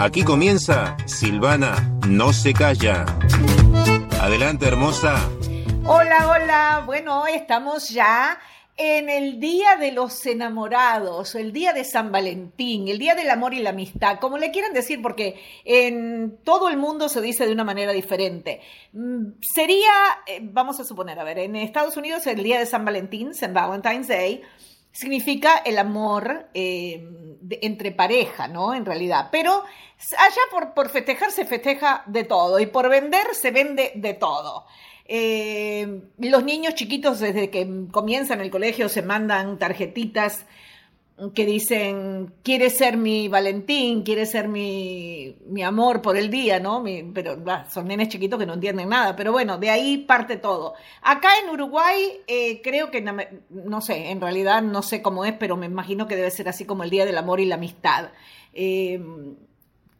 Aquí comienza Silvana No se calla. Adelante, hermosa. Hola, hola. Bueno, hoy estamos ya en el Día de los Enamorados, el Día de San Valentín, el Día del Amor y la Amistad, como le quieran decir, porque en todo el mundo se dice de una manera diferente. Mm, sería, eh, vamos a suponer, a ver, en Estados Unidos el Día de San Valentín, San Valentine's Day, significa el amor eh, entre pareja, ¿no? En realidad. Pero allá por, por festejar se festeja de todo y por vender se vende de todo. Eh, los niños chiquitos desde que comienzan el colegio se mandan tarjetitas que dicen, quiere ser mi Valentín, quiere ser mi, mi amor por el día, ¿no? pero son nenes chiquitos que no entienden nada, pero bueno, de ahí parte todo. Acá en Uruguay eh, creo que, no, sé, en realidad no sé cómo es, pero me imagino que debe ser así como el Día del Amor y la Amistad. Eh,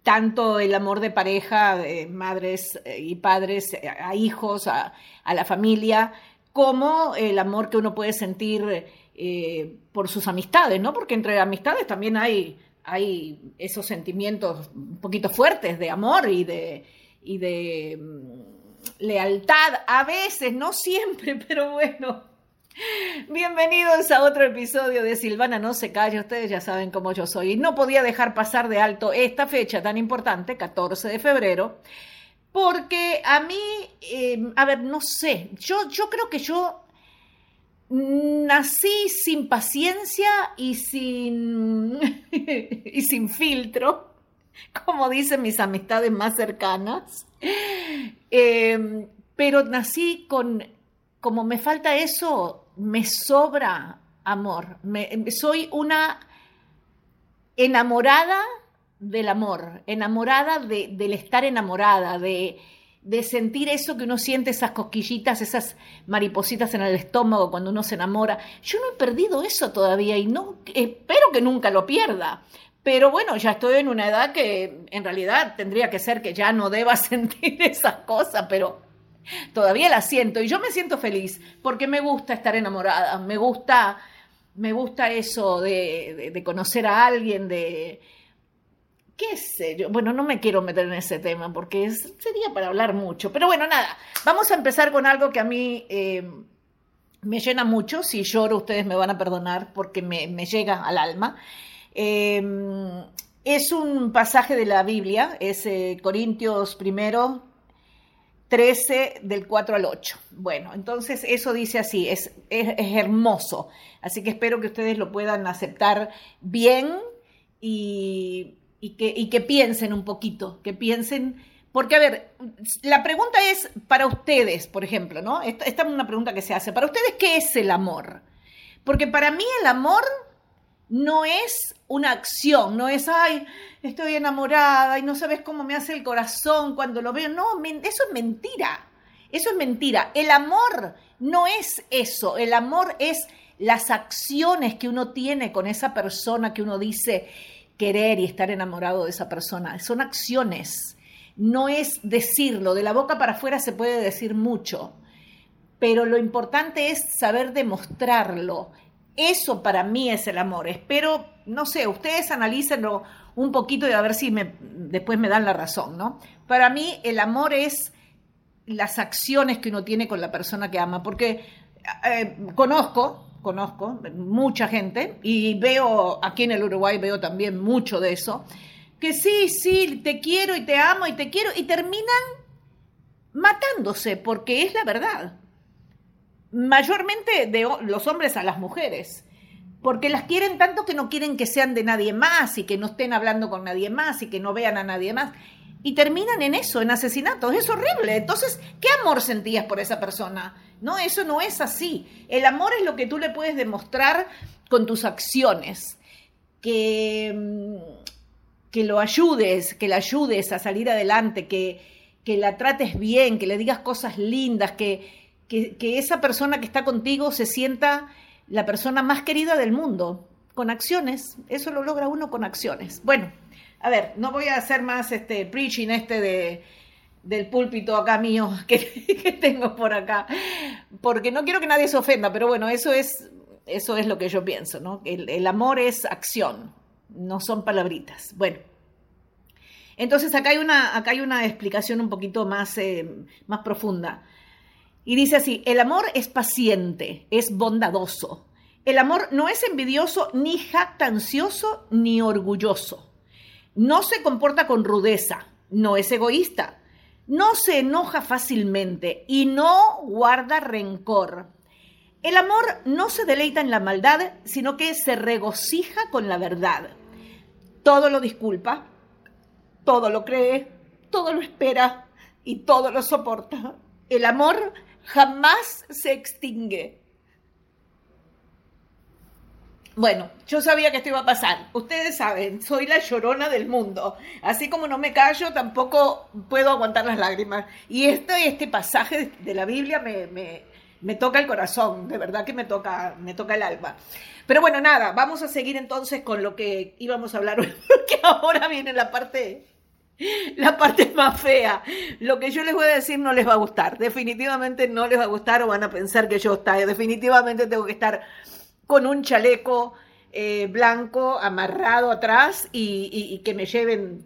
tanto el amor de pareja, de madres eh, y padres a hijos, a, a la familia, como el amor que uno puede sentir eh, por sus amistades, ¿no? Porque entre amistades también hay, hay esos sentimientos un poquito fuertes de amor y de, y de mm, lealtad, a veces, no siempre, pero bueno. Bienvenidos a otro episodio de Silvana No se calla, ustedes ya saben cómo yo soy. Y no podía dejar pasar de alto esta fecha tan importante, 14 de febrero, porque a mí, eh, a ver, no sé, yo, yo creo que yo nací sin paciencia y sin, y sin filtro, como dicen mis amistades más cercanas, em, pero nací con, como me falta eso, me sobra amor. soy una enamorada del amor, enamorada del estar enamorada, de de sentir eso que uno siente, esas cosquillitas, esas maripositas en el estómago cuando uno se enamora. Yo no he perdido eso todavía y no espero que nunca lo pierda. Pero bueno, ya estoy en una edad que en realidad tendría que ser que ya no deba sentir esas cosas, pero todavía las siento y yo me siento feliz porque me gusta estar enamorada, me gusta, me gusta eso de conocer a alguien, de, qué sé yo, bueno, no me quiero meter en ese tema porque sería para hablar mucho, pero bueno, nada, vamos a empezar con algo que a mí eh, me llena mucho, si lloro ustedes me van a perdonar porque me, llega al alma. Eh, es un pasaje de la Biblia, es eh, Corintios primero, 13 del 4 al 8. Bueno, entonces eso dice así, es, es, es hermoso, así que espero que ustedes lo puedan aceptar bien y y que, y que piensen un poquito, que piensen, porque a ver, la pregunta es para ustedes, por ejemplo, ¿no? Esta, esta, es una pregunta que se hace, para ustedes, ¿qué es el amor? Porque para mí el amor no es una acción, no es, ay, estoy enamorada y no sabes cómo me hace el corazón cuando lo veo, no, eso es mentira, eso es mentira, el amor no es eso, el amor es las acciones que uno tiene con esa persona que uno dice, querer y estar enamorado de esa persona. Son acciones, no es decirlo. De la boca para afuera se puede decir mucho, pero lo importante es saber demostrarlo. Eso para mí es el amor. Espero, no sé, ustedes analícenlo un poquito y a ver si me, después me dan la razón, ¿no? Para mí el amor es las acciones que uno tiene con la persona que ama, porque eh, conozco, conozco mucha gente y veo aquí en el Uruguay veo también mucho de eso, que sí, sí, te quiero y te amo y te quiero y terminan matándose porque es la verdad. Mayormente de los hombres a las mujeres, porque las quieren tanto que no quieren que sean de nadie más y que no estén hablando con nadie más y que no vean a nadie más. Y terminan en eso, en asesinatos. Es horrible. Entonces, ¿qué amor sentías por esa persona? No, eso no es así. El amor es lo que tú le puedes demostrar con tus acciones. Que, mm, que lo ayudes, que la ayudes a salir adelante, que, que la trates bien, que le digas cosas lindas, que, que, que esa persona que está contigo se sienta la persona más querida del mundo. Con acciones. Eso lo logra uno con acciones. Bueno, a ver, no voy a hacer más este preaching este de del púlpito acá mío que, tengo por acá, porque no quiero que nadie se ofenda, pero bueno, eso es, eso es lo que yo pienso, ¿no? El, el amor es acción, no son palabritas. Bueno, Entonces acá hay una, acá hay una explicación un poquito más, eh, más profunda. Y dice así, el amor es paciente, es bondadoso. El amor no es envidioso, ni jactancioso, ni orgulloso. No se comporta con rudeza, no es egoísta, no se enoja fácilmente y no guarda rencor. El amor no se deleita en la maldad, sino que se regocija con la verdad. Todo lo disculpa, todo lo cree, todo lo espera y todo lo soporta. El amor jamás se extingue. Bueno, yo sabía que esto iba a pasar. Ustedes saben, soy la llorona del mundo. Así como no me callo, tampoco puedo aguantar las lágrimas. Y este, pasaje de la Biblia me, me, me toca el corazón, de verdad que me toca, me toca el alma. Pero bueno, nada, vamos a seguir entonces con lo que íbamos a hablar porque ahora viene la parte, la parte más fea. Lo que yo les voy a decir no les va a gustar, definitivamente no les va a gustar o van a pensar que yo está, definitivamente tengo que estar con un chaleco eh, blanco amarrado atrás y, que me lleven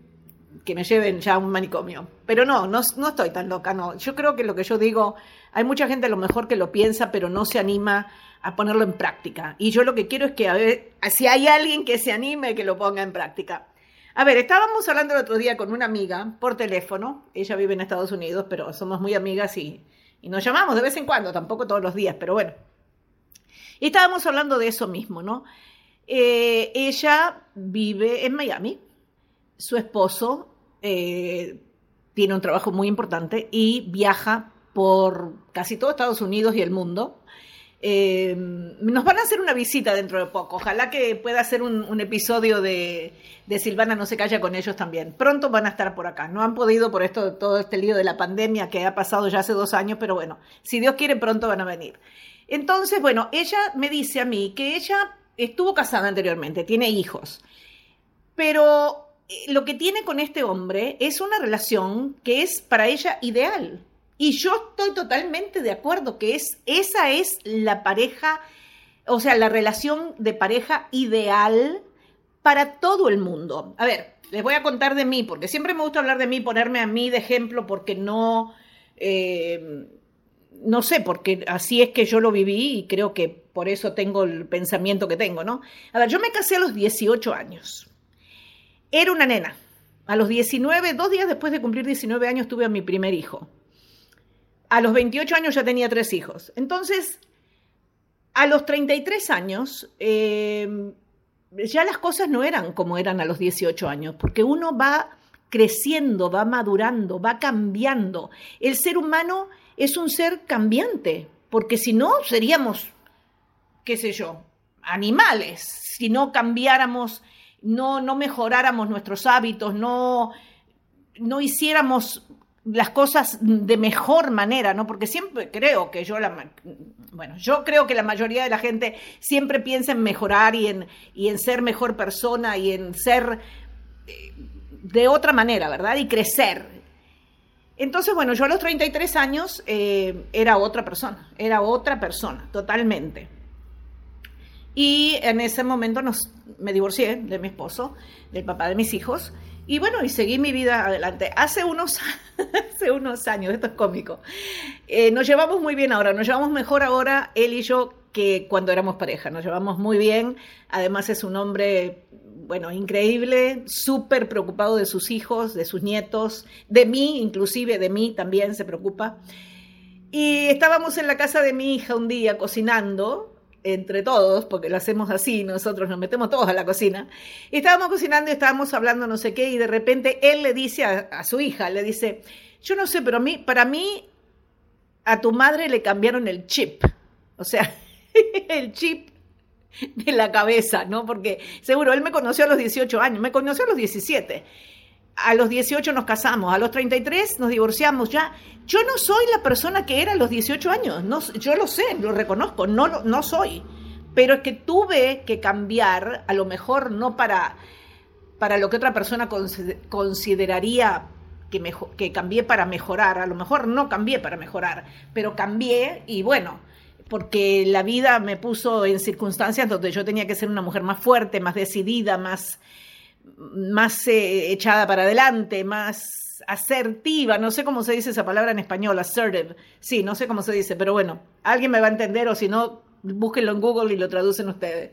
que me lleven ya a un manicomio. Pero no, no, no estoy tan loca, no. Yo creo que lo que yo digo, hay mucha gente a lo mejor que lo piensa, pero no se anima a ponerlo en práctica. Y yo lo que quiero es que, a ver, si hay alguien que se anime, que lo ponga en práctica. A ver, estábamos hablando el otro día con una amiga por teléfono. Ella vive en Estados Unidos, pero somos muy amigas y, y nos llamamos de vez en cuando, tampoco todos los días, pero bueno. Estábamos hablando de eso mismo, ¿no? Eh, ella vive en Miami, su esposo eh, tiene un trabajo muy importante y viaja por casi todo Estados Unidos y el mundo. Eh, nos van a hacer una visita dentro de poco. Ojalá que pueda hacer un, episodio de, Silvana No se calla con ellos también. Pronto van a estar por acá. No han podido por esto, todo este lío de la pandemia que ha pasado ya hace dos años, pero bueno, si Dios quiere, pronto van a venir. Entonces, bueno, ella me dice a mí que ella estuvo casada anteriormente, tiene hijos, pero eh, lo que tiene con este hombre es una relación que es para ella ideal. Y yo estoy totalmente de acuerdo que es, esa es la pareja, o sea, la relación de pareja ideal para todo el mundo. A ver, les voy a contar de mí, porque siempre me gusta hablar de mí, ponerme a mí de ejemplo, porque no, eh, no sé, porque así es que yo lo viví y creo que por eso tengo el pensamiento que tengo, ¿no? A ver, yo me casé a los 18 años. Era una nena. A los 19, dos días después de cumplir 19 años, tuve a mi primer hijo. A los 28 años ya tenía tres hijos. Entonces, a los 33 años, eh, ya las cosas no eran como eran a los 18 años, porque uno va creciendo, va madurando, va cambiando. El ser humano es un ser cambiante, porque si no, seríamos, qué sé yo, animales, si no cambiáramos no, no mejoráramos nuestros hábitos, no, no hiciéramos las cosas de mejor manera, ¿no? Porque siempre creo que yo la bueno, yo creo que la mayoría de la gente siempre piensa en mejorar y en, y en ser mejor persona y en ser eh, de otra manera, ¿verdad? Y crecer. Entonces, bueno, yo a los 33 años eh, era otra persona, era otra persona, totalmente. Y en ese momento nos, me divorcié de mi esposo, del papá de mis hijos, y bueno, y seguí mi vida adelante. Hace unos, hace unos años, esto es cómico, eh, nos llevamos muy bien ahora, nos llevamos mejor ahora él y yo que cuando éramos pareja, nos llevamos muy bien, además es un hombre, bueno, increíble, súper preocupado de sus hijos, de sus nietos, de mí, inclusive de mí también se preocupa. Y estábamos en la casa de mi hija un día cocinando, entre todos, porque lo hacemos así, nosotros nos metemos todos a la cocina, y estábamos cocinando y estábamos hablando no sé qué, y de repente él le dice a, su hija, le dice, yo no sé, pero a mí, para mí, a tu madre le cambiaron el chip, o sea, el chip de la cabeza, ¿no? Porque seguro, él me conoció a los 18 años, me conoció a los 17 a los 18 nos casamos, a los 33 nos divorciamos. Ya, yo no soy la persona que era a los 18 años, no, yo lo sé, lo reconozco, no, no soy. Pero es que tuve que cambiar, a lo mejor no para, para lo que otra persona consideraría que, que cambié para mejorar, a lo mejor no cambié para mejorar, pero cambié y bueno, porque la vida me puso en circunstancias donde yo tenía que ser una mujer más fuerte, más decidida, más más eh, echada para adelante, más asertiva, no sé cómo se dice esa palabra en español, assertive, sí, no sé cómo se dice, pero bueno, alguien me va a entender o si no, búsquenlo en Google y lo traducen ustedes.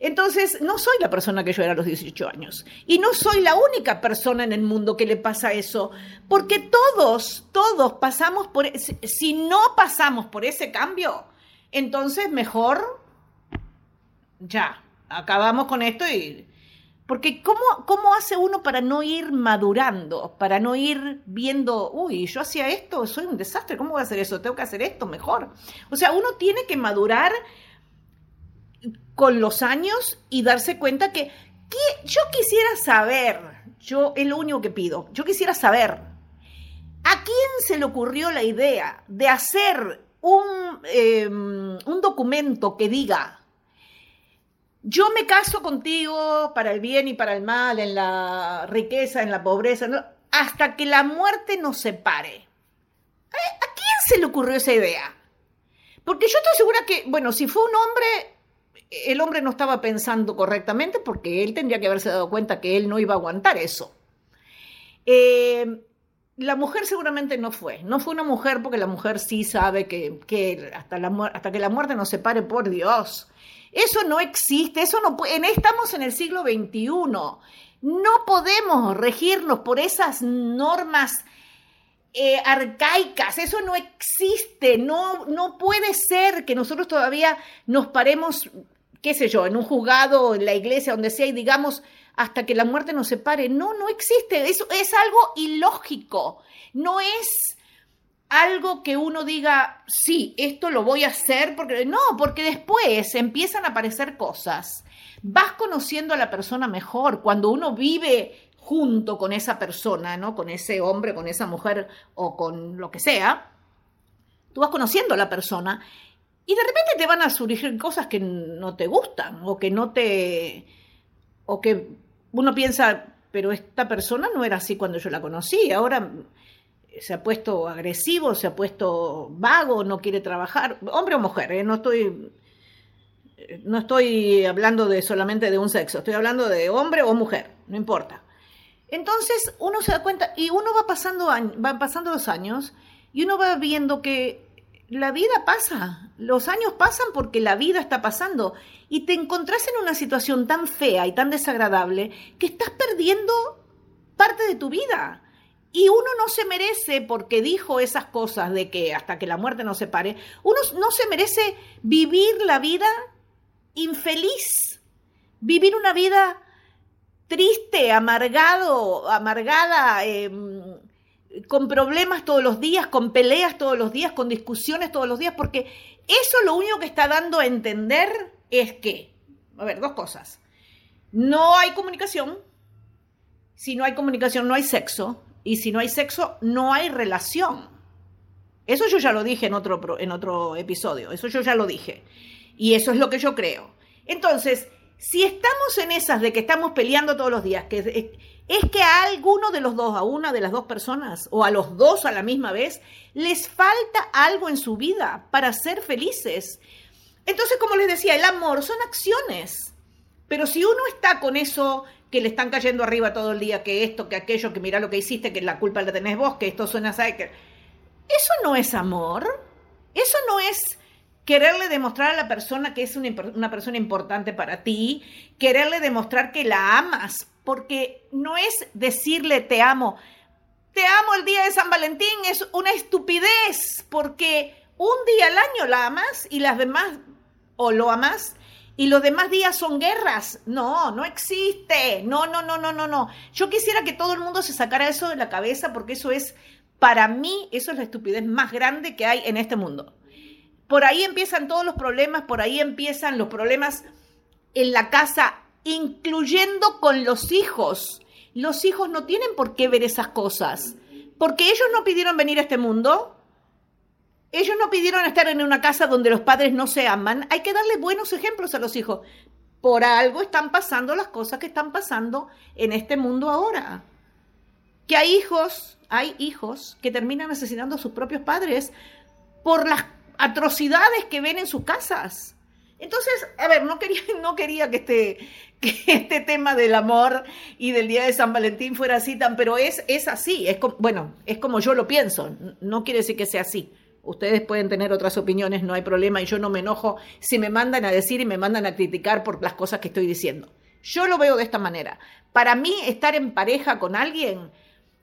Entonces, no soy la persona que yo era a los 18 años. Y no soy la única persona en el mundo que le pasa eso. Porque todos, todos pasamos por... E-, si no pasamos por ese cambio, entonces mejor... Ya, acabamos con esto y... Porque ¿cómo, ¿cómo hace uno para no ir madurando? Para no ir viendo, uy, yo hacía esto, soy un desastre, ¿cómo voy a hacer eso? Tengo que hacer esto mejor. O sea, uno tiene que madurar con los años y darse cuenta que, yo quisiera saber, yo es lo único que pido, yo quisiera saber, ¿a quién se le ocurrió la idea de hacer un, em, un documento que diga, yo me caso contigo para el bien y para el mal, en la riqueza, en la pobreza, hasta que la muerte nos separe? ¿A quién se le ocurrió esa idea? Porque yo estoy segura que, bueno, si fue un hombre, el hombre no estaba pensando correctamente porque él tendría que haberse dado cuenta que él no iba a aguantar eso. Eh, la mujer seguramente no fue, no fue una mujer porque la mujer sí sabe que, hasta, la, hasta que la muerte nos separe, por Dios. Eso no existe, eso no estamos en el siglo XXI. No podemos regirnos por esas normas eh, arcaicas, eso no existe, no, no puede ser que nosotros todavía nos paremos qué sé yo, en un juzgado, en la iglesia, donde sea, y digamos, hasta que la muerte nos separe. No, no existe. Eso es algo ilógico. No es algo que uno diga, sí, esto lo voy a hacer, porque no, porque después empiezan a aparecer cosas. Vas conociendo a la persona mejor cuando uno vive junto con esa persona, ¿no? Con ese hombre, con esa mujer o con lo que sea. Tú vas conociendo a la persona y de repente te van a surgir cosas que no te gustan o que no te... o que uno piensa, pero esta persona no era así cuando yo la conocí, ahora se ha puesto agresivo, se ha puesto vago, no quiere trabajar, hombre o mujer, ¿eh? no estoy no estoy hablando de solamente de un sexo, estoy hablando de hombre o mujer, no importa. Entonces uno se da cuenta y uno va pasando, va pasando los años y uno va viendo que la vida pasa, los años pasan porque la vida está pasando y te encontrás en una situación tan fea y tan desagradable que estás perdiendo parte de tu vida. Y uno no se merece, porque dijo esas cosas de que hasta que la muerte nos separe, uno no se merece vivir la vida infeliz, vivir una vida triste, amargado, amargada, em, con problemas todos los días, con peleas todos los días, con discusiones todos los días, porque eso lo único que está dando a entender es que, a ver, dos cosas. No hay comunicación. Si no hay comunicación, no hay sexo. Y si no hay sexo, no hay relación. Eso yo ya lo dije en otro, en otro episodio. Eso yo ya lo dije. Y eso es lo que yo creo. Entonces, si estamos en esas de que estamos peleando todos los días, que es que a alguno de los dos, a una de las dos personas o a los dos a la misma vez, les falta algo en su vida para ser felices. Entonces, como les decía, el amor son acciones. Pero si uno está con eso que le están cayendo arriba todo el día, que esto, que aquello, que mira lo que hiciste, que la culpa la tenés vos, que esto suena a que eso no es amor. Eso no es quererle demostrar a la persona que es una, una, persona importante para ti, quererle demostrar que la amas porque no es decirle te amo. Te amo el día de San Valentín, es una estupidez, porque un día al año la amas y las demás, o lo amas, y los demás días son guerras. No, no existe. No, no, no, no, no, no. Yo quisiera que todo el mundo se sacara eso de la cabeza porque eso es, para mí, eso es la estupidez más grande que hay en este mundo. Por ahí empiezan todos los problemas, por ahí empiezan los problemas en la casa incluyendo con los hijos. Los hijos no tienen por qué ver esas cosas, porque ellos no pidieron venir a este mundo, ellos no pidieron estar en una casa donde los padres no se aman. Hay que darle buenos ejemplos a los hijos. Por algo están pasando las cosas que están pasando en este mundo ahora. Que hay hijos, hay hijos que terminan asesinando a sus propios padres por las atrocidades que ven en sus casas. Entonces, a ver, no quería, no quería que, este, que este tema del amor y del día de San Valentín fuera así tan, pero es, es así, es como, bueno, es como yo lo pienso, no quiere decir que sea así. Ustedes pueden tener otras opiniones, no hay problema, y yo no me enojo si me mandan a decir y me mandan a criticar por las cosas que estoy diciendo. Yo lo veo de esta manera. Para mí, estar en pareja con alguien,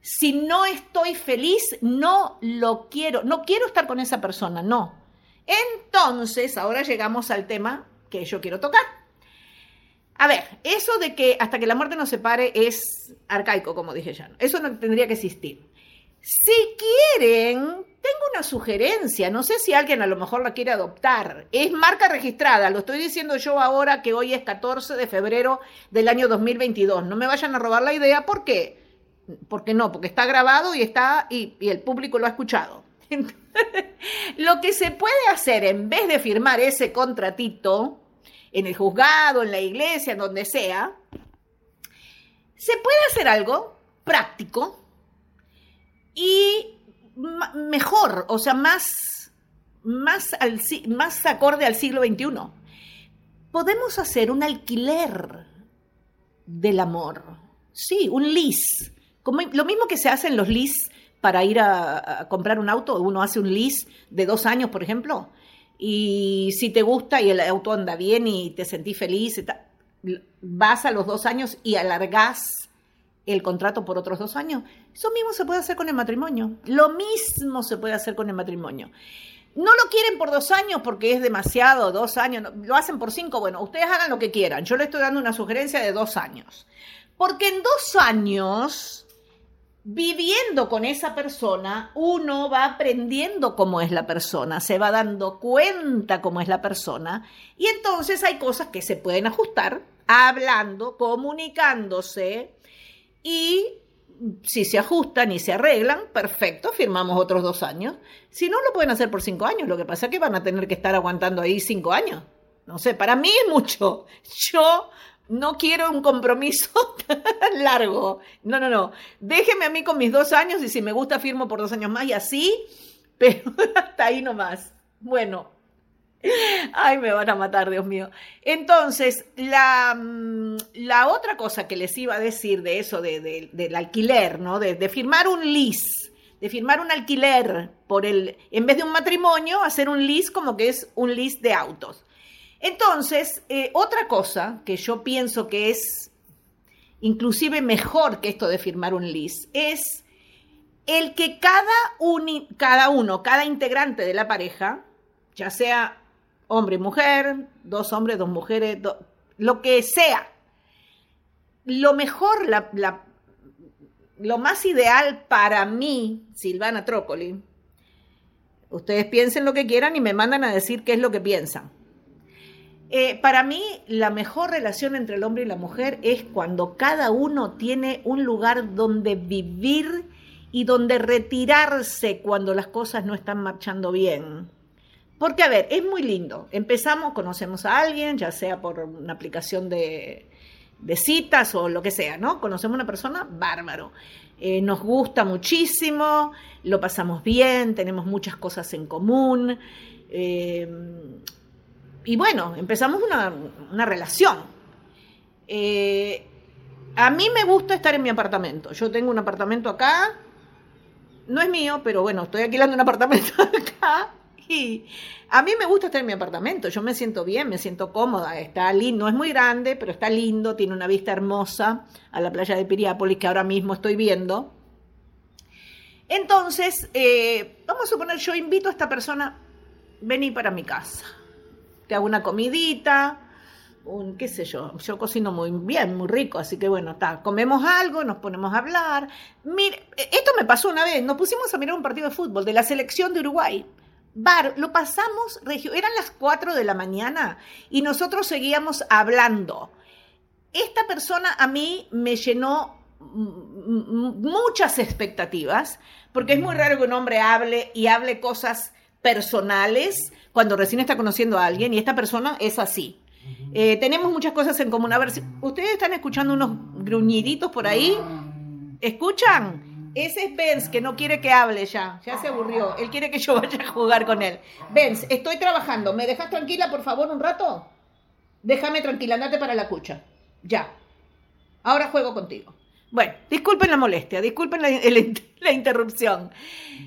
si no estoy feliz, no lo quiero, no quiero estar con esa persona, no. Entonces, ahora llegamos al tema que yo quiero tocar. A ver, eso de que hasta que la muerte nos separe es arcaico, como dije ya. Eso no tendría que existir. Si quieren, tengo una sugerencia, no sé si alguien a lo mejor la quiere adoptar. Es marca registrada, lo estoy diciendo yo ahora que hoy es 14 de febrero del año 2022. No me vayan a robar la idea, ¿por qué? Porque no, porque está grabado y está y, y el público lo ha escuchado. lo que se puede hacer en vez de firmar ese contratito en el juzgado, en la iglesia, en donde sea, se puede hacer algo práctico y mejor, o sea, más, más, al, más acorde al siglo XXI. Podemos hacer un alquiler del amor. Sí, un lease. Como, lo mismo que se hace en los lease para ir a, comprar un auto, uno hace un lease de dos años, por ejemplo, y si te gusta y el auto anda bien y te sentís feliz, vas a los dos años y alargás el contrato por otros dos años. Eso mismo se puede hacer con el matrimonio. Lo mismo se puede hacer con el matrimonio. No lo quieren por dos años porque es demasiado, dos años, lo hacen por cinco, bueno, ustedes hagan lo que quieran. Yo le estoy dando una sugerencia de dos años. Porque en dos años, viviendo con esa persona, uno va aprendiendo cómo es la persona, se va dando cuenta cómo es la persona y entonces hay cosas que se pueden ajustar hablando, comunicándose y si se ajustan y se arreglan, perfecto, firmamos otros dos años. Si no, lo pueden hacer por cinco años. Lo que pasa es que van a tener que estar aguantando ahí cinco años. No sé, para mí es mucho. Yo no quiero un compromiso tan largo. No, no, no. Déjeme a mí con mis dos años y si me gusta firmo por dos años más y así, pero hasta ahí nomás. Bueno, Ay, me van a matar, Dios mío. Entonces, la, mm, la otra cosa que les iba a decir de eso, de, del alquiler, ¿no? De, firmar un lease, de firmar un alquiler por el, en vez de un matrimonio, hacer un lease como que es un lease de autos. Entonces, eh, otra cosa que yo pienso que es inclusive mejor que esto de firmar un lease es el que cada, cada uno, cada integrante de la pareja, ya sea hombre y mujer, dos hombres, dos mujeres, lo que sea. Lo mejor, lo más ideal para mí, Silvana Trócoli, ustedes piensen lo que quieran y me mandan a decir qué es lo que piensan. Eh, para mí, la mejor relación entre el hombre y la mujer es cuando cada uno tiene un lugar donde vivir y donde retirarse cuando las cosas no están marchando bien. Porque, a ver, es muy lindo. Empezamos, conocemos a alguien, ya sea por una aplicación de, citas o lo que sea, ¿no? Conocemos a una persona, bárbaro. Eh, nos gusta muchísimo, lo pasamos bien, tenemos muchas cosas en común. Eh, y bueno, empezamos una, relación. Eh, a mí me gusta estar en mi apartamento. Yo tengo un apartamento acá. No es mío, pero bueno, estoy alquilando un apartamento acá a mí me gusta estar en mi apartamento, yo me siento bien, me siento cómoda, está lindo, no es muy grande, pero está lindo, tiene una vista hermosa a la playa de Piriápolis que ahora mismo estoy viendo. Entonces, eh, vamos a suponer, yo invito a esta persona, vení para mi casa, te hago una comidita, un, qué sé yo, yo cocino muy bien, muy rico, así que bueno, está, comemos algo, nos ponemos a hablar. Mire, esto me pasó una vez, nos pusimos a mirar un partido de fútbol de la selección de Uruguay bar, lo pasamos, regio, eran las 4 de la mañana y nosotros seguíamos hablando. Esta persona a mí me llenó muchas expectativas, porque es muy raro que un hombre hable y hable cosas personales cuando recién está conociendo a alguien y esta persona es así. Eh, tenemos muchas cosas en común. A ver, si ustedes están escuchando unos gruñiditos por ahí. ¿Escuchan? Ese es Benz, que no quiere que hable ya. Ya se aburrió. Él quiere que yo vaya a jugar con él. Benz, estoy trabajando. ¿Me dejas tranquila, por favor, un rato? Déjame tranquila, andate para la cucha. Ya. Ahora juego contigo. Bueno, disculpen la molestia, disculpen la, la interrupción.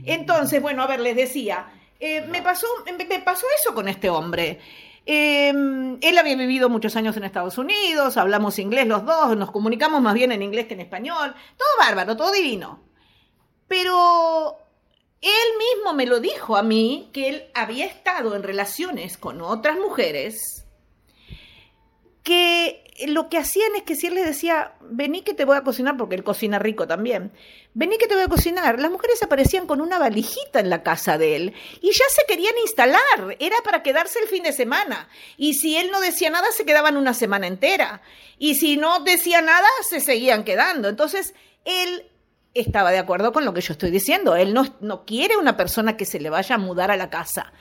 Entonces, bueno, a ver, les decía, eh, me, pasó, me pasó eso con este hombre. Em, él había vivido muchos años en Estados Unidos, hablamos inglés los dos, nos comunicamos más bien en inglés que en español, todo bárbaro, todo divino. Pero él mismo me lo dijo a mí que él había estado en relaciones con otras mujeres que lo que hacían es que si él les decía, vení que te voy a cocinar, porque él cocina rico también, vení que te voy a cocinar, las mujeres aparecían con una valijita en la casa de él y ya se querían instalar, era para quedarse el fin de semana. Y si él no decía nada, se quedaban una semana entera. Y si no decía nada, se seguían quedando. Entonces, él estaba de acuerdo con lo que yo estoy diciendo. Él no, no quiere una persona que se le vaya a mudar a la casa.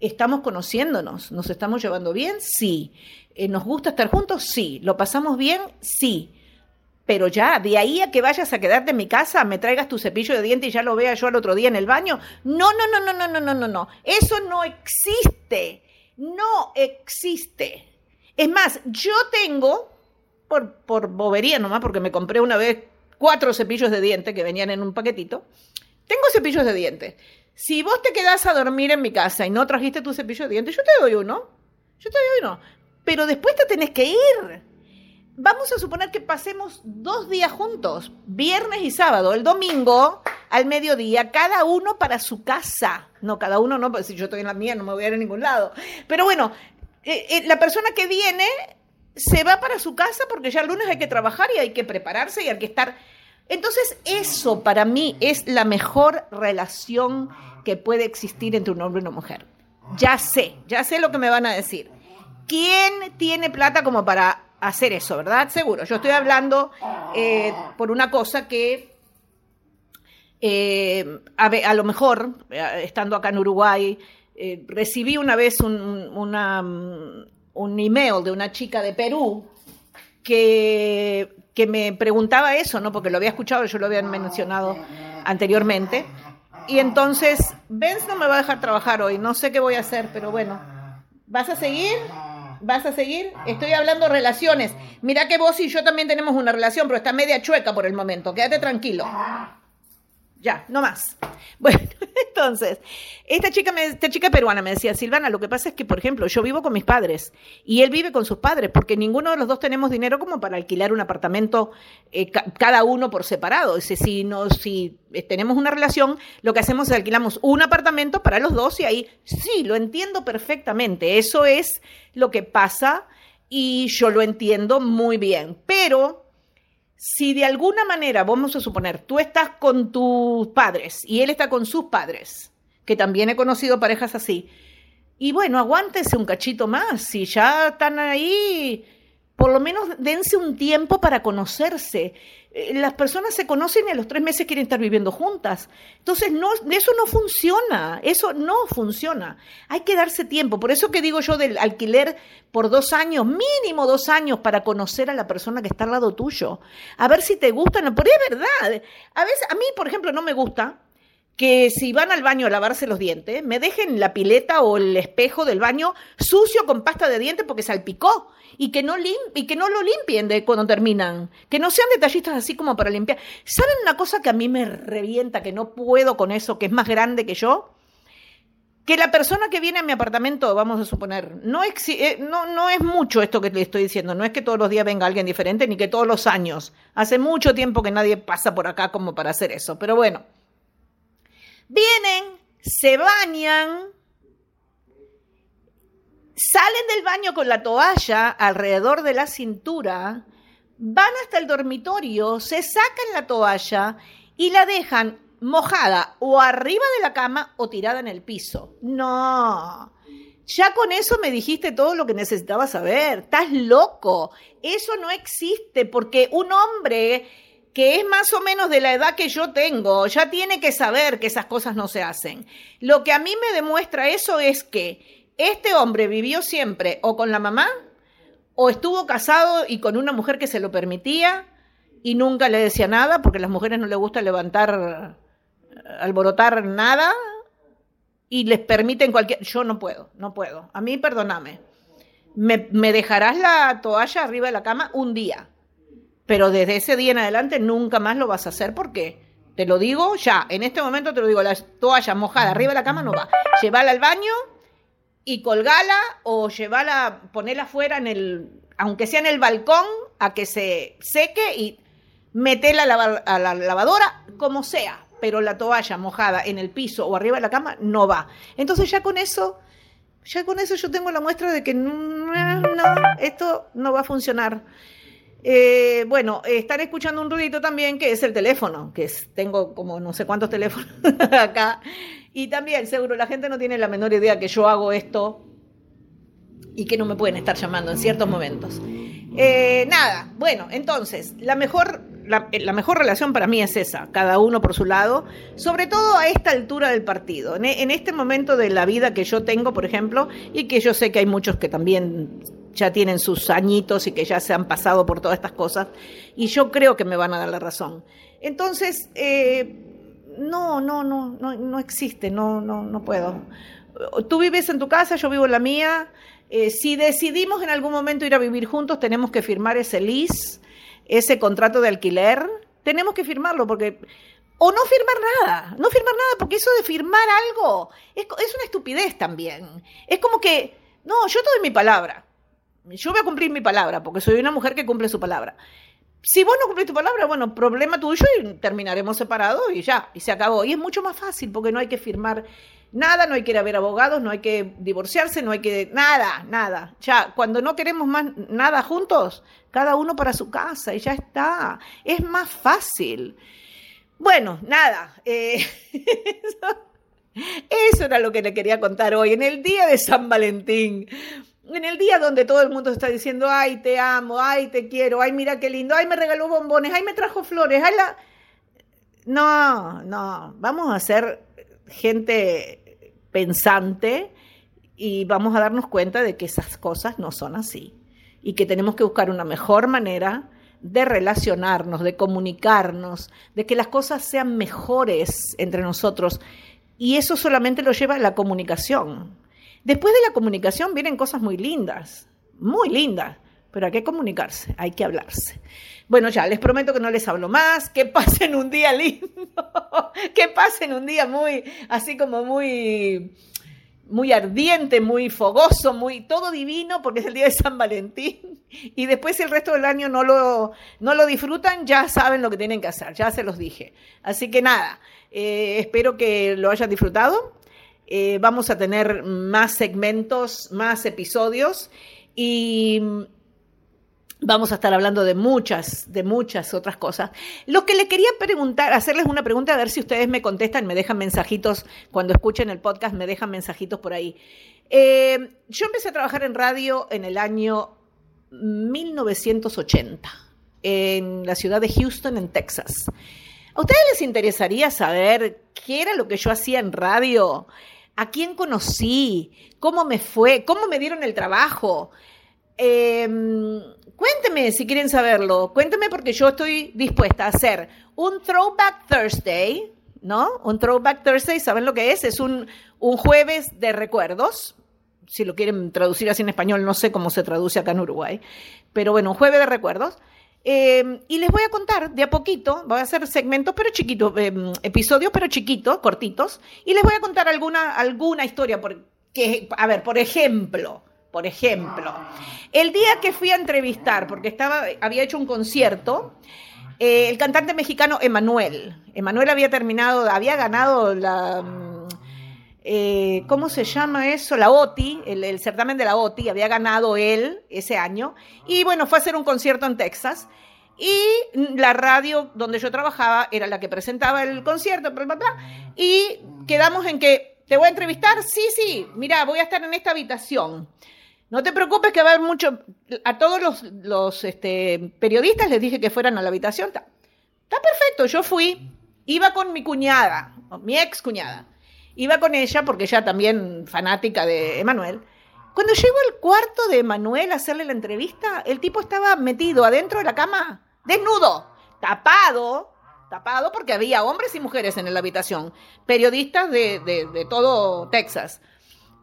¿Estamos conociéndonos? ¿Nos estamos llevando bien? Sí. Eh, ¿Nos gusta estar juntos? Sí. ¿Lo pasamos bien? Sí. Pero ya, de ahí a que vayas a quedarte en mi casa, me traigas tu cepillo de dientes y ya lo vea yo al otro día en el baño. No, no, no, no, no, no, no, no, no. Eso no existe. No existe. Es más, yo tengo, por, por bobería nomás, porque me compré una vez cuatro cepillos de dientes que venían en un paquetito. Tengo cepillos de dientes. Si vos te quedás a dormir en mi casa y no trajiste tu cepillo de dientes, yo te doy uno. Yo te doy uno. Pero después te tenés que ir. Vamos a suponer que pasemos dos días juntos, viernes y sábado. El domingo, al mediodía, cada uno para su casa. No, cada uno no, porque si yo estoy en la mía no me voy a ir a ningún lado. Pero bueno, eh, eh, la persona que viene se va para su casa porque ya el lunes hay que trabajar y hay que prepararse y hay que estar entonces, eso para mí es la mejor relación que puede existir entre un hombre y una mujer. Ya sé, ya sé lo que me van a decir. ¿Quién tiene plata como para hacer eso, verdad? Seguro. Yo estoy hablando eh, por una cosa que eh, a, lo mejor, eh, estando acá en Uruguay, recibí una vez un, una, un email de una chica de Perú que que me preguntaba eso, ¿no? Porque lo había escuchado, yo lo había mencionado anteriormente. Y entonces, Benz no me va a dejar trabajar hoy, no sé qué voy a hacer, pero bueno. ¿Vas a seguir? ¿Vas a seguir? Estoy hablando relaciones. Mira que vos y yo también tenemos una relación, pero está media chueca por el momento. Quédate tranquilo. Ya, no más. Bueno, entonces, esta chica, me, esta chica peruana me decía, Silvana, lo que pasa es que, por ejemplo, yo vivo con mis padres y él vive con sus padres, porque ninguno de los dos tenemos dinero como para alquilar un apartamento eh, cada uno por separado. Dice, si, no, si eh, tenemos una relación, lo que hacemos es alquilamos un apartamento para los dos y ahí, sí, lo entiendo perfectamente. Eso es lo que pasa y yo lo entiendo muy bien. Pero si de alguna manera, vamos a suponer, tú estás con tus padres y él está con sus padres, que también he conocido parejas así, y bueno, aguántese un cachito más, si ya están ahí, por lo menos dense un tiempo para conocerse. Eh, las personas se conocen y a los tres meses quieren estar viviendo juntas. Entonces, no, eso no funciona, eso no funciona. Hay que darse tiempo. Por eso que digo yo del alquiler por dos años, mínimo dos años, para conocer a la persona que está al lado tuyo. A ver si te gusta. No, pero es verdad. A veces, a mí, por ejemplo, no me gusta que si van al baño a lavarse los dientes, me dejen la pileta o el espejo del baño sucio con pasta de dientes porque salpicó y que no, lo limpien de cuando terminan, que no sean detallistas así como para limpiar. ¿Saben una cosa que a mí me revienta, que no puedo con eso, que es más grande que yo? Que la persona que viene a mi apartamento, vamos a suponer, no, eh, no es mucho esto que le estoy diciendo, no es que todos los días venga alguien diferente, ni que todos los años. Hace mucho tiempo que nadie pasa por acá como para hacer eso, pero bueno Vienen, se bañan, salen del baño con la toalla alrededor de la cintura, van hasta el dormitorio, se sacan la toalla y la dejan mojada o arriba de la cama o tirada en el piso. No. Ya con eso me dijiste todo lo que necesitaba saber. Estás loco. Eso no existe porque un hombre que es más o menos de la edad que yo tengo, ya tiene que saber que esas cosas no se hacen. Lo que a mí me demuestra eso es que este hombre vivió siempre o con la mamá, o estuvo casado y con una mujer que se lo permitía, y nunca le decía nada porque a las mujeres no les gusta levantar, alborotar nada y les permiten cualquier... Yo no puedo, no puedo. A mí, perdóname. Me, me dejarás la toalla arriba de la cama un día, pero desde ese día en adelante nunca más lo vas a hacer porque... Te lo digo ya, en este momento te lo digo, la toalla mojada arriba de la cama no va. Llévala al baño y colgala o llevala, ponela afuera en el, aunque sea en el balcón, a que se seque y metela a la lavadora, como sea, pero la toalla mojada en el piso o arriba de la cama no va. Entonces ya con eso, ya con eso yo tengo la muestra de que no, esto no va a funcionar. Eh, bueno, están escuchando un ruidito también que es el teléfono, que es, tengo como no sé cuántos teléfonos acá. Y también, seguro, la gente no tiene la menor idea que yo hago esto y que no me pueden estar llamando en ciertos momentos. Eh, nada, bueno, entonces, la mejor, la, mejor relación para mí es esa, cada uno por su lado, sobre todo a esta altura del partido, en este momento de la vida que yo tengo, por ejemplo, y que yo sé que hay muchos que también ya tienen sus añitos y que ya se han pasado por todas estas cosas, y yo creo que me van a dar la razón. Entonces, eh, no, no, no, no, no existe, no, no, no puedo. Tú vives en tu casa, yo vivo en la mía. Eh, si decidimos en algún momento ir a vivir juntos, tenemos que firmar ese lease, ese contrato de alquiler. Tenemos que firmarlo porque o no firmar nada, no firmar nada, porque eso de firmar algo es, es, una estupidez también. Es como que, no, yo te doy mi palabra yo voy a cumplir mi palabra, porque soy una mujer que cumple su palabra. Si vos no cumplís tu palabra, bueno, problema tuyo y terminaremos separados y ya, y se acabó. Y es mucho más fácil porque no hay que firmar nada, no hay que ir a ver abogados, no hay que divorciarse, no hay que... Nada, nada. Ya, cuando no queremos más nada juntos, cada uno para su casa y ya está. Es más fácil. Bueno, nada. Eh, eso era lo que le quería contar hoy, en el día de San Valentín en el día donde todo el mundo está diciendo, ay, te amo, ay, te quiero, ay, mira qué lindo, ay, me regaló bombones, ay, me trajo flores, ay, la... No, no, vamos a ser gente pensante y vamos a darnos cuenta de que esas cosas no son así y que tenemos que buscar una mejor manera de relacionarnos, de comunicarnos, de que las cosas sean mejores entre nosotros. Y eso solamente lo lleva a la comunicación. Después de la comunicación vienen cosas muy lindas, muy lindas, pero hay que comunicarse, hay que hablarse. Bueno, ya, les prometo que no les hablo más, que pasen un día lindo, que pasen un día muy, así como muy, muy ardiente, muy fogoso, muy todo divino, porque es el día de San Valentín. Y después si el resto del año no lo, no lo disfrutan, ya saben lo que tienen que hacer, ya se los dije. Así que nada, eh, espero que lo hayan disfrutado. Eh, vamos a tener más segmentos, más episodios y vamos a estar hablando de muchas, de muchas otras cosas. Lo que le quería preguntar, hacerles una pregunta, a ver si ustedes me contestan, me dejan mensajitos, cuando escuchen el podcast, me dejan mensajitos por ahí. Eh, yo empecé a trabajar en radio en el año 1980, en la ciudad de Houston, en Texas. ¿A ustedes les interesaría saber qué era lo que yo hacía en radio? A quién conocí, cómo me fue, cómo me dieron el trabajo. Em, cuénteme si quieren saberlo, cuénteme porque yo estoy dispuesta a hacer un Throwback Thursday, ¿no? Un Throwback Thursday, ¿saben lo que es? Es un, un jueves de recuerdos. Si lo quieren traducir así en español, no sé cómo se traduce acá en Uruguay. Pero bueno, un jueves de recuerdos Em, y les voy a contar de a poquito, voy a hacer segmentos pero chiquitos, em, episodios pero chiquitos, cortitos, y les voy a contar alguna, alguna historia. Porque, a ver, por ejemplo, por ejemplo, el día que fui a entrevistar, porque estaba, había hecho un concierto, eh, el cantante mexicano Emanuel, Emanuel había terminado, había ganado la... Eh, ¿cómo se llama eso? La OTI, el, el, certamen de la OTI, había ganado él ese año. Y bueno, fue a hacer un concierto en Texas. Y la radio donde yo trabajaba era la que presentaba el concierto, bla, bla, bla, y quedamos en que, ¿te voy a entrevistar? Sí, sí, mira, voy a estar en esta habitación. No te preocupes que va a haber mucho, a todos los, los este, periodistas les dije que fueran a la habitación. Está, está perfecto, yo fui, iba con mi cuñada, mi ex cuñada. Iba con ella porque ella también fanática de Emanuel. Cuando llegó al cuarto de Emanuel a hacerle la entrevista, el tipo estaba metido adentro de la cama, desnudo, tapado, tapado porque había hombres y mujeres en la habitación, periodistas de, de todo Texas.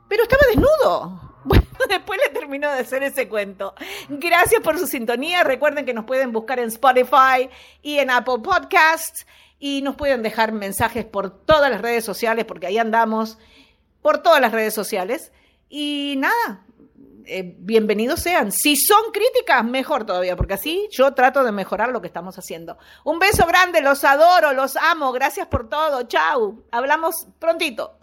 Pero estaba desnudo. Bueno, después le terminó de hacer ese cuento. Gracias por su sintonía. Recuerden que nos pueden buscar en Spotify y en Apple Podcasts y nos pueden dejar mensajes por todas las redes sociales porque ahí andamos por todas las redes sociales. Y nada, eh, bienvenidos sean. Si son críticas, mejor todavía, porque así yo trato de mejorar lo que estamos haciendo. Un beso grande, los adoro, los amo, gracias por todo. Chau, hablamos prontito.